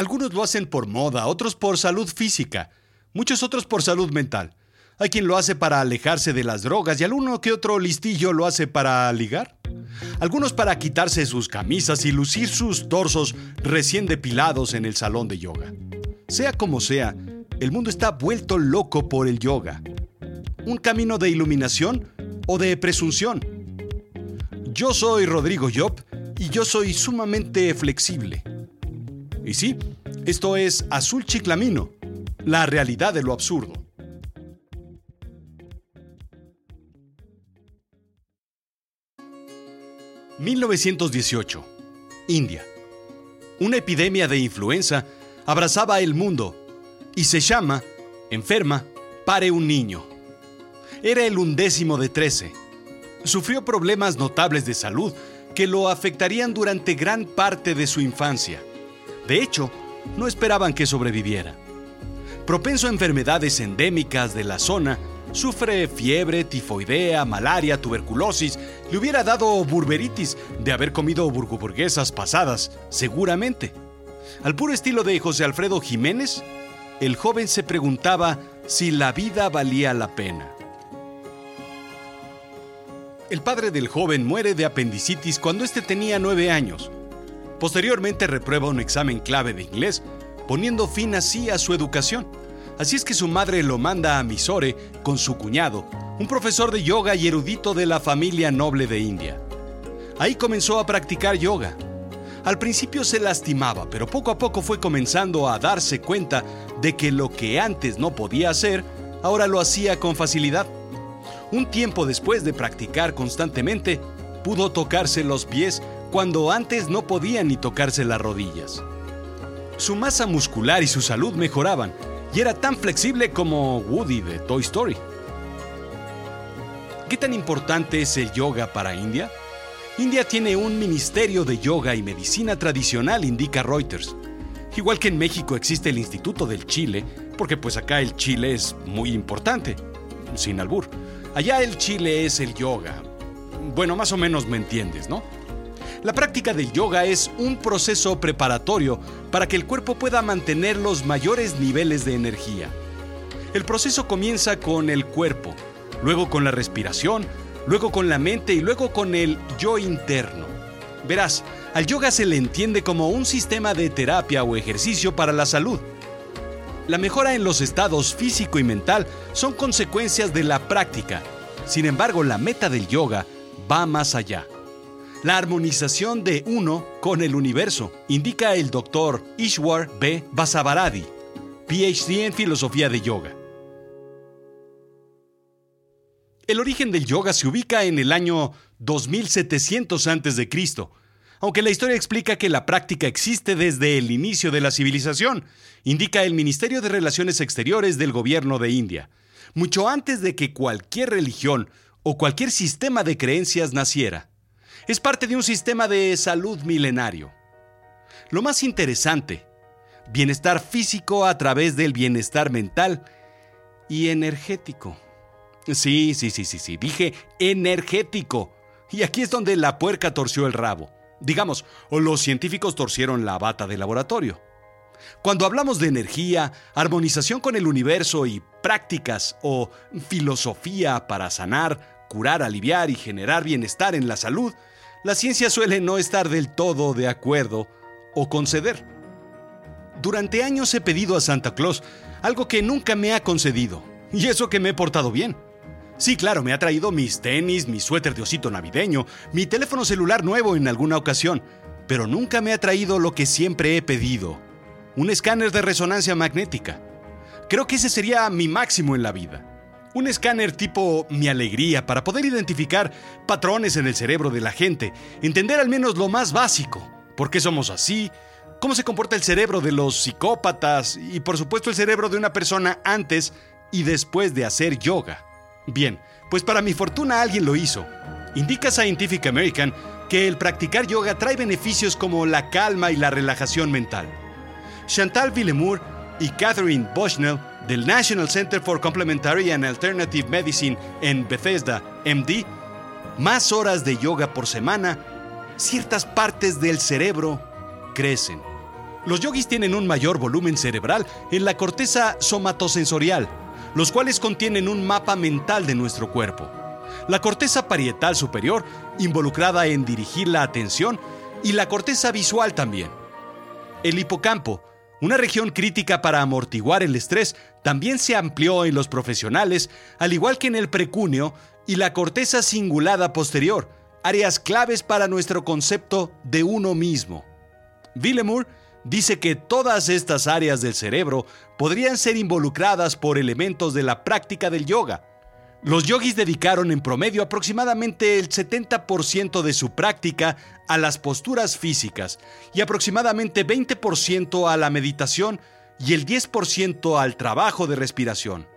Algunos lo hacen por moda, otros por salud física, muchos otros por salud mental. Hay quien lo hace para alejarse de las drogas y alguno que otro listillo lo hace para ligar. Algunos para quitarse sus camisas y lucir sus torsos recién depilados en el salón de yoga. Sea como sea, el mundo está vuelto loco por el yoga. Un camino de iluminación o de presunción. Yo soy Rodrigo Job y yo soy sumamente flexible. Y sí, esto es Azul Chiclamino, la realidad de lo absurdo. ...1918... India. Una epidemia de influenza abrazaba el mundo y se llama, enferma, pare un niño. Era el undécimo de trece. Sufrió problemas notables de salud que lo afectarían durante gran parte de su infancia. De hecho, no esperaban que sobreviviera. Propenso a enfermedades endémicas de la zona, sufre fiebre, tifoidea, malaria, tuberculosis. Le hubiera dado burberitis de haber comido burguburguesas pasadas, seguramente. Al puro estilo de José Alfredo Jiménez, el joven se preguntaba si la vida valía la pena. El padre del joven muere de apendicitis cuando éste tenía nueve años. Posteriormente reprueba un examen clave de inglés, poniendo fin así a su educación. Así es que su madre lo manda a Mysore con su cuñado, un profesor de yoga y erudito de la familia noble de India. Ahí comenzó a practicar yoga. Al principio se lastimaba, pero poco a poco fue comenzando a darse cuenta de que lo que antes no podía hacer, ahora lo hacía con facilidad. Un tiempo después de practicar constantemente, pudo tocarse los pies cuando antes no podía ni tocarse las rodillas. Su masa muscular y su salud mejoraban y era tan flexible como Woody de Toy Story. ¿Qué tan importante es el yoga para India? India tiene un ministerio de yoga y medicina tradicional, indica Reuters. Igual que en México existe el Instituto del Chile, porque pues acá el Chile es muy importante, sin albur. Allá el chile es el yoga. Bueno, más o menos me entiendes, ¿no? La práctica del yoga es un proceso preparatorio para que el cuerpo pueda mantener los mayores niveles de energía. El proceso comienza con el cuerpo, luego con la respiración, luego con la mente y luego con el yo interno. Verás, al yoga se le entiende como un sistema de terapia o ejercicio para la salud. La mejora en los estados físico y mental son consecuencias de la práctica. Sin embargo, la meta del yoga va más allá. La armonización de uno con el universo, indica el doctor Ishwar B. Basavaradi, PhD en filosofía de yoga. El origen del yoga se ubica en el año 2700 a.C., aunque la historia explica que la práctica existe desde el inicio de la civilización, indica el Ministerio de Relaciones Exteriores del Gobierno de India, mucho antes de que cualquier religión o cualquier sistema de creencias naciera. Es parte de un sistema de salud milenario. Lo más interesante, bienestar físico a través del bienestar mental y energético. Sí, sí, sí, sí, sí, dije energético. Y aquí es donde la puerca torció el rabo. Digamos, o los científicos torcieron la bata de laboratorio. Cuando hablamos de energía, armonización con el universo y prácticas o filosofía para sanar, curar, aliviar y generar bienestar en la salud, la ciencia suele no estar del todo de acuerdo o conceder. Durante años he pedido a Santa Claus algo que nunca me ha concedido, y eso que me he portado bien. Sí, claro, me ha traído mis tenis, mi suéter de osito navideño, mi teléfono celular nuevo en alguna ocasión, pero nunca me ha traído lo que siempre he pedido, un escáner de resonancia magnética. Creo que ese sería mi máximo en la vida. Un escáner tipo mi alegría para poder identificar patrones en el cerebro de la gente, entender al menos lo más básico, por qué somos así, cómo se comporta el cerebro de los psicópatas y por supuesto el cerebro de una persona antes y después de hacer yoga. Bien, pues para mi fortuna alguien lo hizo. Indica Scientific American que el practicar yoga trae beneficios como la calma y la relajación mental. Chantal Villemur y Catherine Bushnell del National Center for Complementary and Alternative Medicine en Bethesda, MD, más horas de yoga por semana, ciertas partes del cerebro crecen. Los yogis tienen un mayor volumen cerebral en la corteza somatosensorial, los cuales contienen un mapa mental de nuestro cuerpo. La corteza parietal superior, involucrada en dirigir la atención, y la corteza visual también. El hipocampo, una región crítica para amortiguar el estrés, también se amplió en los profesionales, al igual que en el precúneo y la corteza cingulada posterior, áreas claves para nuestro concepto de uno mismo. Villemur dice que todas estas áreas del cerebro podrían ser involucradas por elementos de la práctica del yoga. Los yogis dedicaron en promedio aproximadamente el 70% de su práctica a las posturas físicas y aproximadamente 20% a la meditación y el 10% al trabajo de respiración,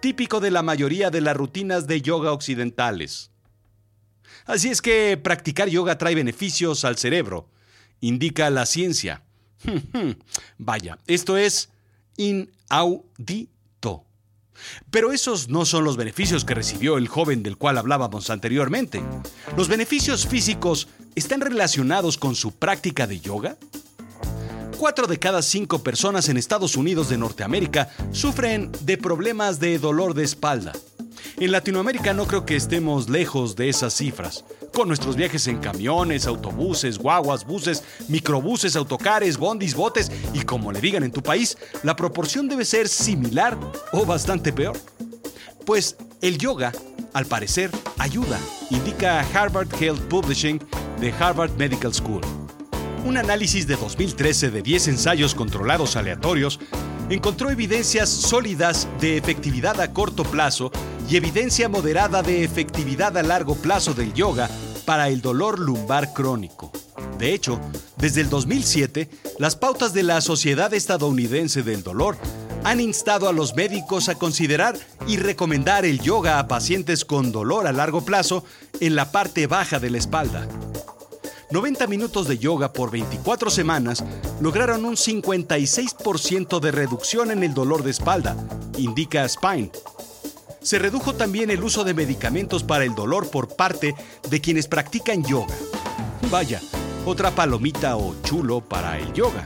típico de la mayoría de las rutinas de yoga occidentales. Así es que practicar yoga trae beneficios al cerebro, indica la ciencia. Vaya, esto es inaudito. Pero esos no son los beneficios que recibió el joven del cual hablábamos anteriormente. ¿Los beneficios físicos están relacionados con su práctica de yoga? Cuatro de cada cinco personas en Estados Unidos de Norteamérica sufren de problemas de dolor de espalda. En Latinoamérica no creo que estemos lejos de esas cifras. Con nuestros viajes en camiones, autobuses, guaguas, buses, microbuses, autocares, bondis, botes y como le digan en tu país, la proporción debe ser similar o bastante peor. Pues el yoga, al parecer, ayuda, indica Harvard Health Publishing de Harvard Medical School. Un análisis de 2013 de 10 ensayos controlados aleatorios encontró evidencias sólidas de efectividad a corto plazo y evidencia moderada de efectividad a largo plazo del yoga para el dolor lumbar crónico. De hecho, desde el 2007, las pautas de la Sociedad Estadounidense del Dolor han instado a los médicos a considerar y recomendar el yoga a pacientes con dolor a largo plazo en la parte baja de la espalda. 90 minutos de yoga por 24 semanas lograron un 56% de reducción en el dolor de espalda, indica Spine. Se redujo también el uso de medicamentos para el dolor por parte de quienes practican yoga. Vaya, otra palomita o chulo para el yoga.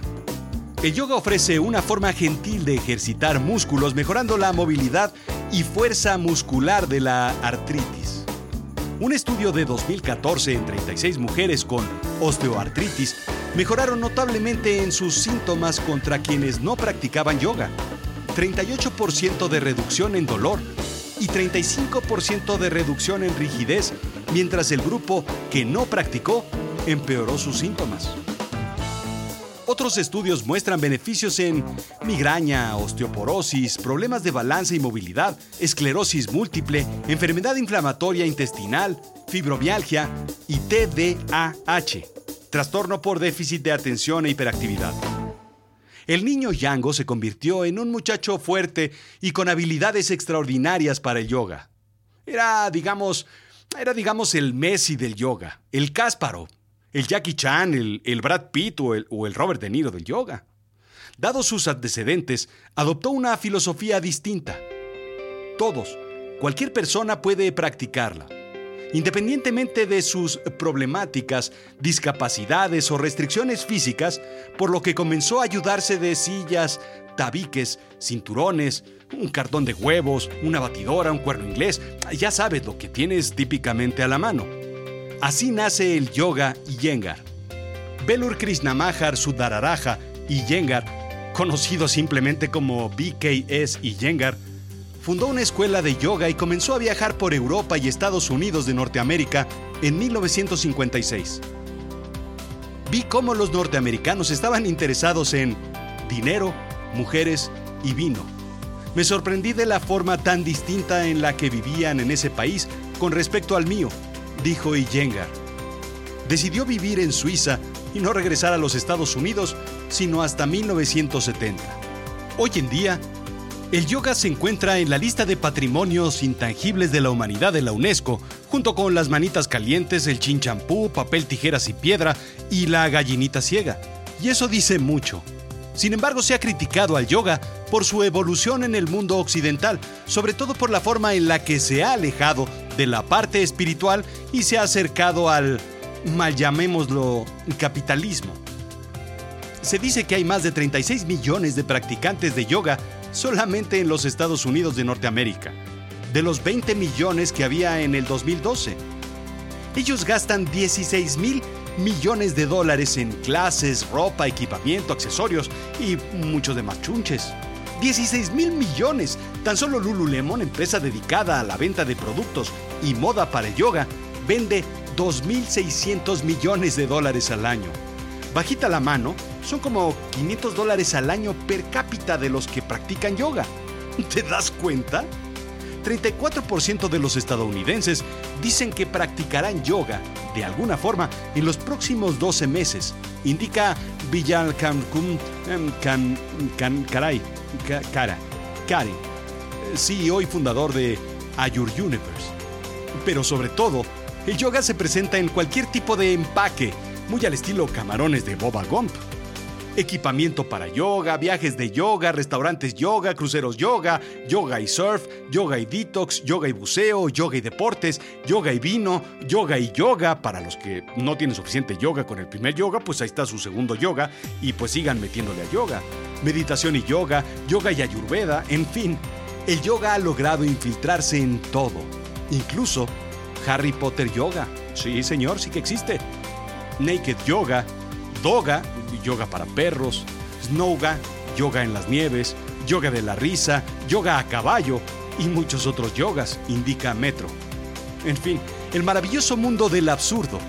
El yoga ofrece una forma gentil de ejercitar músculos mejorando la movilidad y fuerza muscular de la artritis. Un estudio de 2014 en 36 mujeres con osteoartritis mejoraron notablemente en sus síntomas contra quienes no practicaban yoga. 38% de reducción en dolor y 35% de reducción en rigidez, mientras el grupo que no practicó empeoró sus síntomas. Otros estudios muestran beneficios en migraña, osteoporosis, problemas de balance y movilidad, esclerosis múltiple, enfermedad inflamatoria intestinal, fibromialgia y TDAH, trastorno por déficit de atención e hiperactividad. El niño Yango se convirtió en un muchacho fuerte y con habilidades extraordinarias para el yoga. Era, digamos, era digamos el Messi del yoga, el Kasparov el Jackie Chan, el, Brad Pitt o el, o el Robert De Niro del yoga. Dado sus antecedentes, adoptó una filosofía distinta. Todos, cualquier persona puede practicarla, independientemente de sus problemáticas, discapacidades o restricciones físicas, por lo que comenzó a ayudarse de sillas, tabiques, cinturones, un cartón de huevos, una batidora, un cuerno inglés, ya sabes lo que tienes típicamente a la mano. Así nace el yoga Iyengar. Belur Krishnamahar Sudararaja Iyengar, conocido simplemente como BKS Iyengar, fundó una escuela de yoga y comenzó a viajar por Europa y Estados Unidos de Norteamérica en 1956. Vi cómo los norteamericanos estaban interesados en dinero, mujeres y vino. Me sorprendí de la forma tan distinta en la que vivían en ese país con respecto al mío dijo Iyengar. Decidió vivir en Suiza y no regresar a los Estados Unidos sino hasta 1970. Hoy en día, el yoga se encuentra en la lista de patrimonios intangibles de la humanidad de la UNESCO, junto con las manitas calientes, el chinchampú, papel, tijeras y piedra y la gallinita ciega. Y eso dice mucho. Sin embargo, se ha criticado al yoga por su evolución en el mundo occidental, sobre todo por la forma en la que se ha alejado de la parte espiritual y se ha acercado al, mal llamémoslo, capitalismo. Se dice que hay más de 36 millones de practicantes de yoga solamente en los Estados Unidos de Norteamérica, de los 20 millones que había en el 2012. Ellos gastan 16 mil millones de dólares en clases, ropa, equipamiento, accesorios y muchos demás chunches. 16 mil millones. Tan solo Lululemon, empresa dedicada a la venta de productos y moda para el yoga, vende 2.600 millones de dólares al año. Bajita la mano, son como 500 dólares al año per cápita de los que practican yoga. ¿Te das cuenta? 34% de los estadounidenses dicen que practicarán yoga de alguna forma en los próximos 12 meses, indica Villal Cancún Can, Caray, Cara, CEO y fundador de Ayur Universe. Pero sobre todo, el yoga se presenta en cualquier tipo de empaque, muy al estilo camarones de Boba Gump equipamiento para yoga, viajes de yoga, restaurantes yoga, cruceros yoga, yoga y surf, yoga y detox, yoga y buceo, yoga y deportes, yoga y vino, yoga y yoga. Para los que no tienen suficiente yoga con el primer yoga, pues ahí está su segundo yoga y pues sigan metiéndole a yoga. Meditación y yoga, yoga y ayurveda, en fin. El yoga ha logrado infiltrarse en todo, incluso Harry Potter Yoga. Sí, señor, sí que existe. Naked Yoga, Doga, yoga para perros, Snowga, yoga en las nieves, yoga de la risa, yoga a caballo y muchos otros yogas, indica Metro. En fin, el maravilloso mundo del absurdo.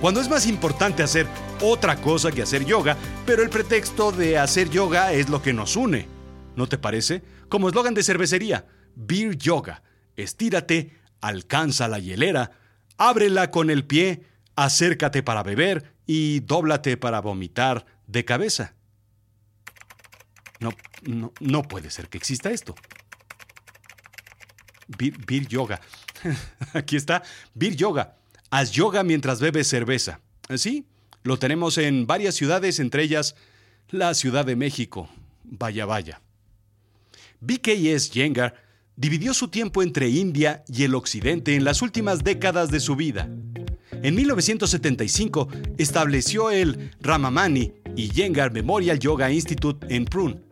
Cuando es más importante hacer otra cosa que hacer yoga, pero el pretexto de hacer yoga es lo que nos une. ¿No te parece? Como eslogan de cervecería, Beer Yoga. Estírate, alcanza la hielera, ábrela con el pie, acércate para beber y dóblate para vomitar de cabeza. No, no, no puede ser que exista esto. Beer, Yoga. Aquí está, Beer Yoga. Haz yoga mientras bebes cerveza. Sí, lo tenemos en varias ciudades, entre ellas la Ciudad de México. Vaya, vaya. BKS Yengar dividió su tiempo entre India y el Occidente en las últimas décadas de su vida. En 1975 estableció el Ramamani y Yengar Memorial Yoga Institute en Prun,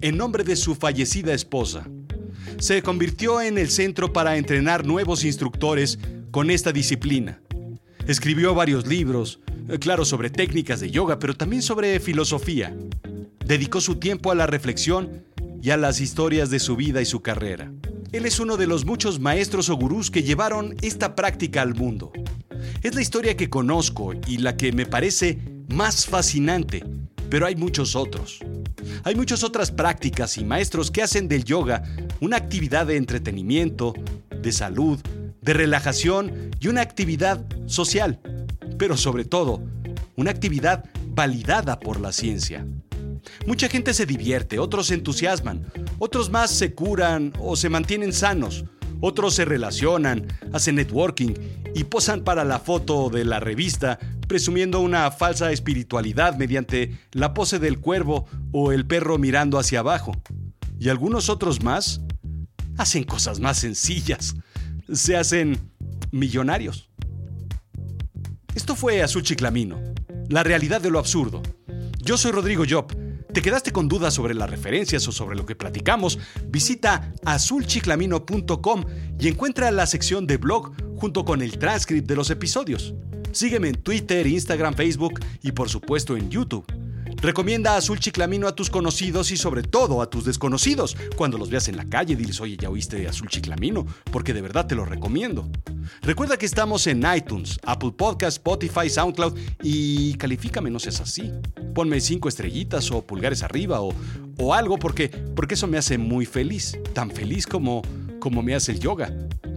en nombre de su fallecida esposa. Se convirtió en el centro para entrenar nuevos instructores con esta disciplina. Escribió varios libros, eh, claro, sobre técnicas de yoga, pero también sobre filosofía. Dedicó su tiempo a la reflexión y a las historias de su vida y su carrera. Él es uno de los muchos maestros o gurús que llevaron esta práctica al mundo. Es la historia que conozco y la que me parece más fascinante, pero hay muchos otros. Hay muchas otras prácticas y maestros que hacen del yoga una actividad de entretenimiento, de salud, de relajación y una actividad social, pero sobre todo, una actividad validada por la ciencia. Mucha gente se divierte, otros se entusiasman, otros más se curan o se mantienen sanos, otros se relacionan, hacen networking y posan para la foto de la revista presumiendo una falsa espiritualidad mediante la pose del cuervo o el perro mirando hacia abajo. Y algunos otros más hacen cosas más sencillas. Se hacen millonarios. Esto fue Azul Chiclamino, la realidad de lo absurdo. Yo soy Rodrigo Job ¿Te quedaste con dudas sobre las referencias o sobre lo que platicamos? Visita azulchiclamino.com y encuentra la sección de blog junto con el transcript de los episodios. Sígueme en Twitter, Instagram, Facebook y por supuesto en YouTube. Recomienda Azul Chiclamino a tus conocidos y sobre todo a tus desconocidos. Cuando los veas en la calle, diles, oye, ya oíste de Azul Chiclamino, porque de verdad te lo recomiendo. Recuerda que estamos en iTunes, Apple Podcast, Spotify, SoundCloud y califícame, no seas así. Ponme cinco estrellitas o pulgares arriba o, o algo porque, porque eso me hace muy feliz. Tan feliz como, como me hace el yoga.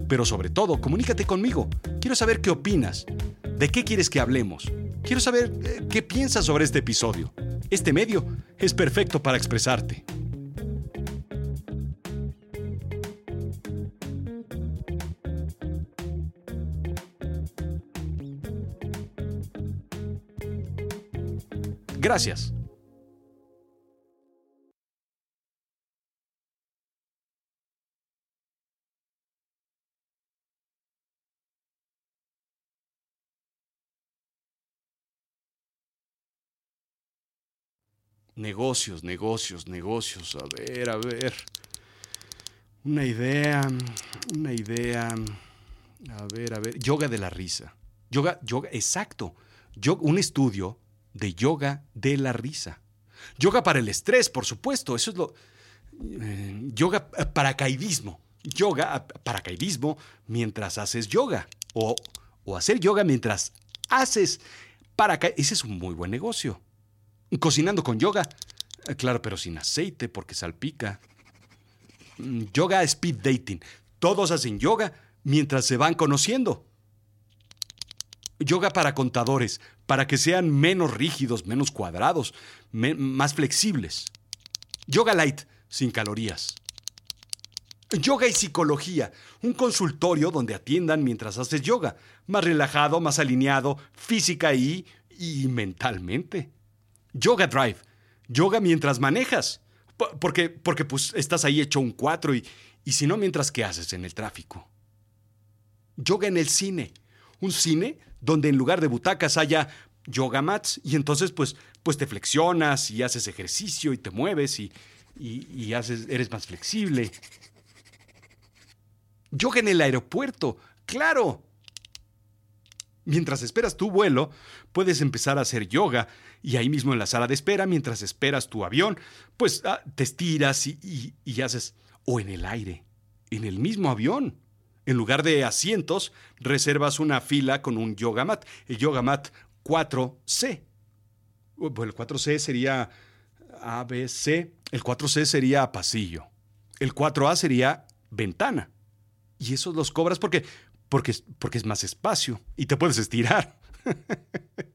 Pero sobre todo, comunícate conmigo. Quiero saber qué opinas. ¿De qué quieres que hablemos? Quiero saber eh, qué piensas sobre este episodio. Este medio es perfecto para expresarte. Gracias. Negocios, negocios, negocios. A ver, a ver. Una idea, una idea. A ver, a ver. Yoga de la risa. Yoga, yoga, exacto. un estudio de yoga de la risa. Yoga para el estrés, por supuesto. Eso es lo. Eh, yoga eh, paracaidismo. Yoga, eh, paracaidismo mientras haces yoga. O, o hacer yoga mientras haces paracaidismo. Ese es un muy buen negocio. Cocinando con yoga. Claro, pero sin aceite porque salpica. Mm, yoga speed dating. Todos hacen yoga mientras se van conociendo. Yoga para contadores, para que sean menos rígidos, menos cuadrados, más flexibles. Yoga light, sin calorías. Yoga y psicología, un consultorio donde atiendan mientras haces yoga, más relajado, más alineado, física y, y mentalmente. Yoga drive, yoga mientras manejas, porque, porque pues estás ahí hecho un cuatro y, y si no, mientras que haces en el tráfico. Yoga en el cine, un cine donde en lugar de butacas haya yoga mats y entonces pues, pues te flexionas y haces ejercicio y te mueves y, y, haces, eres más flexible. Yoga en el aeropuerto, claro. Mientras esperas tu vuelo, puedes empezar a hacer yoga y ahí mismo en la sala de espera, mientras esperas tu avión, pues ah, te estiras y, y haces, o en el aire, en el mismo avión. En lugar de asientos, reservas una fila con un yoga mat, el yoga mat 4C. Pues el 4C sería ABC, el 4C sería pasillo, el 4A sería ventana. Y esos los cobras porque, porque, porque es más espacio y te puedes estirar.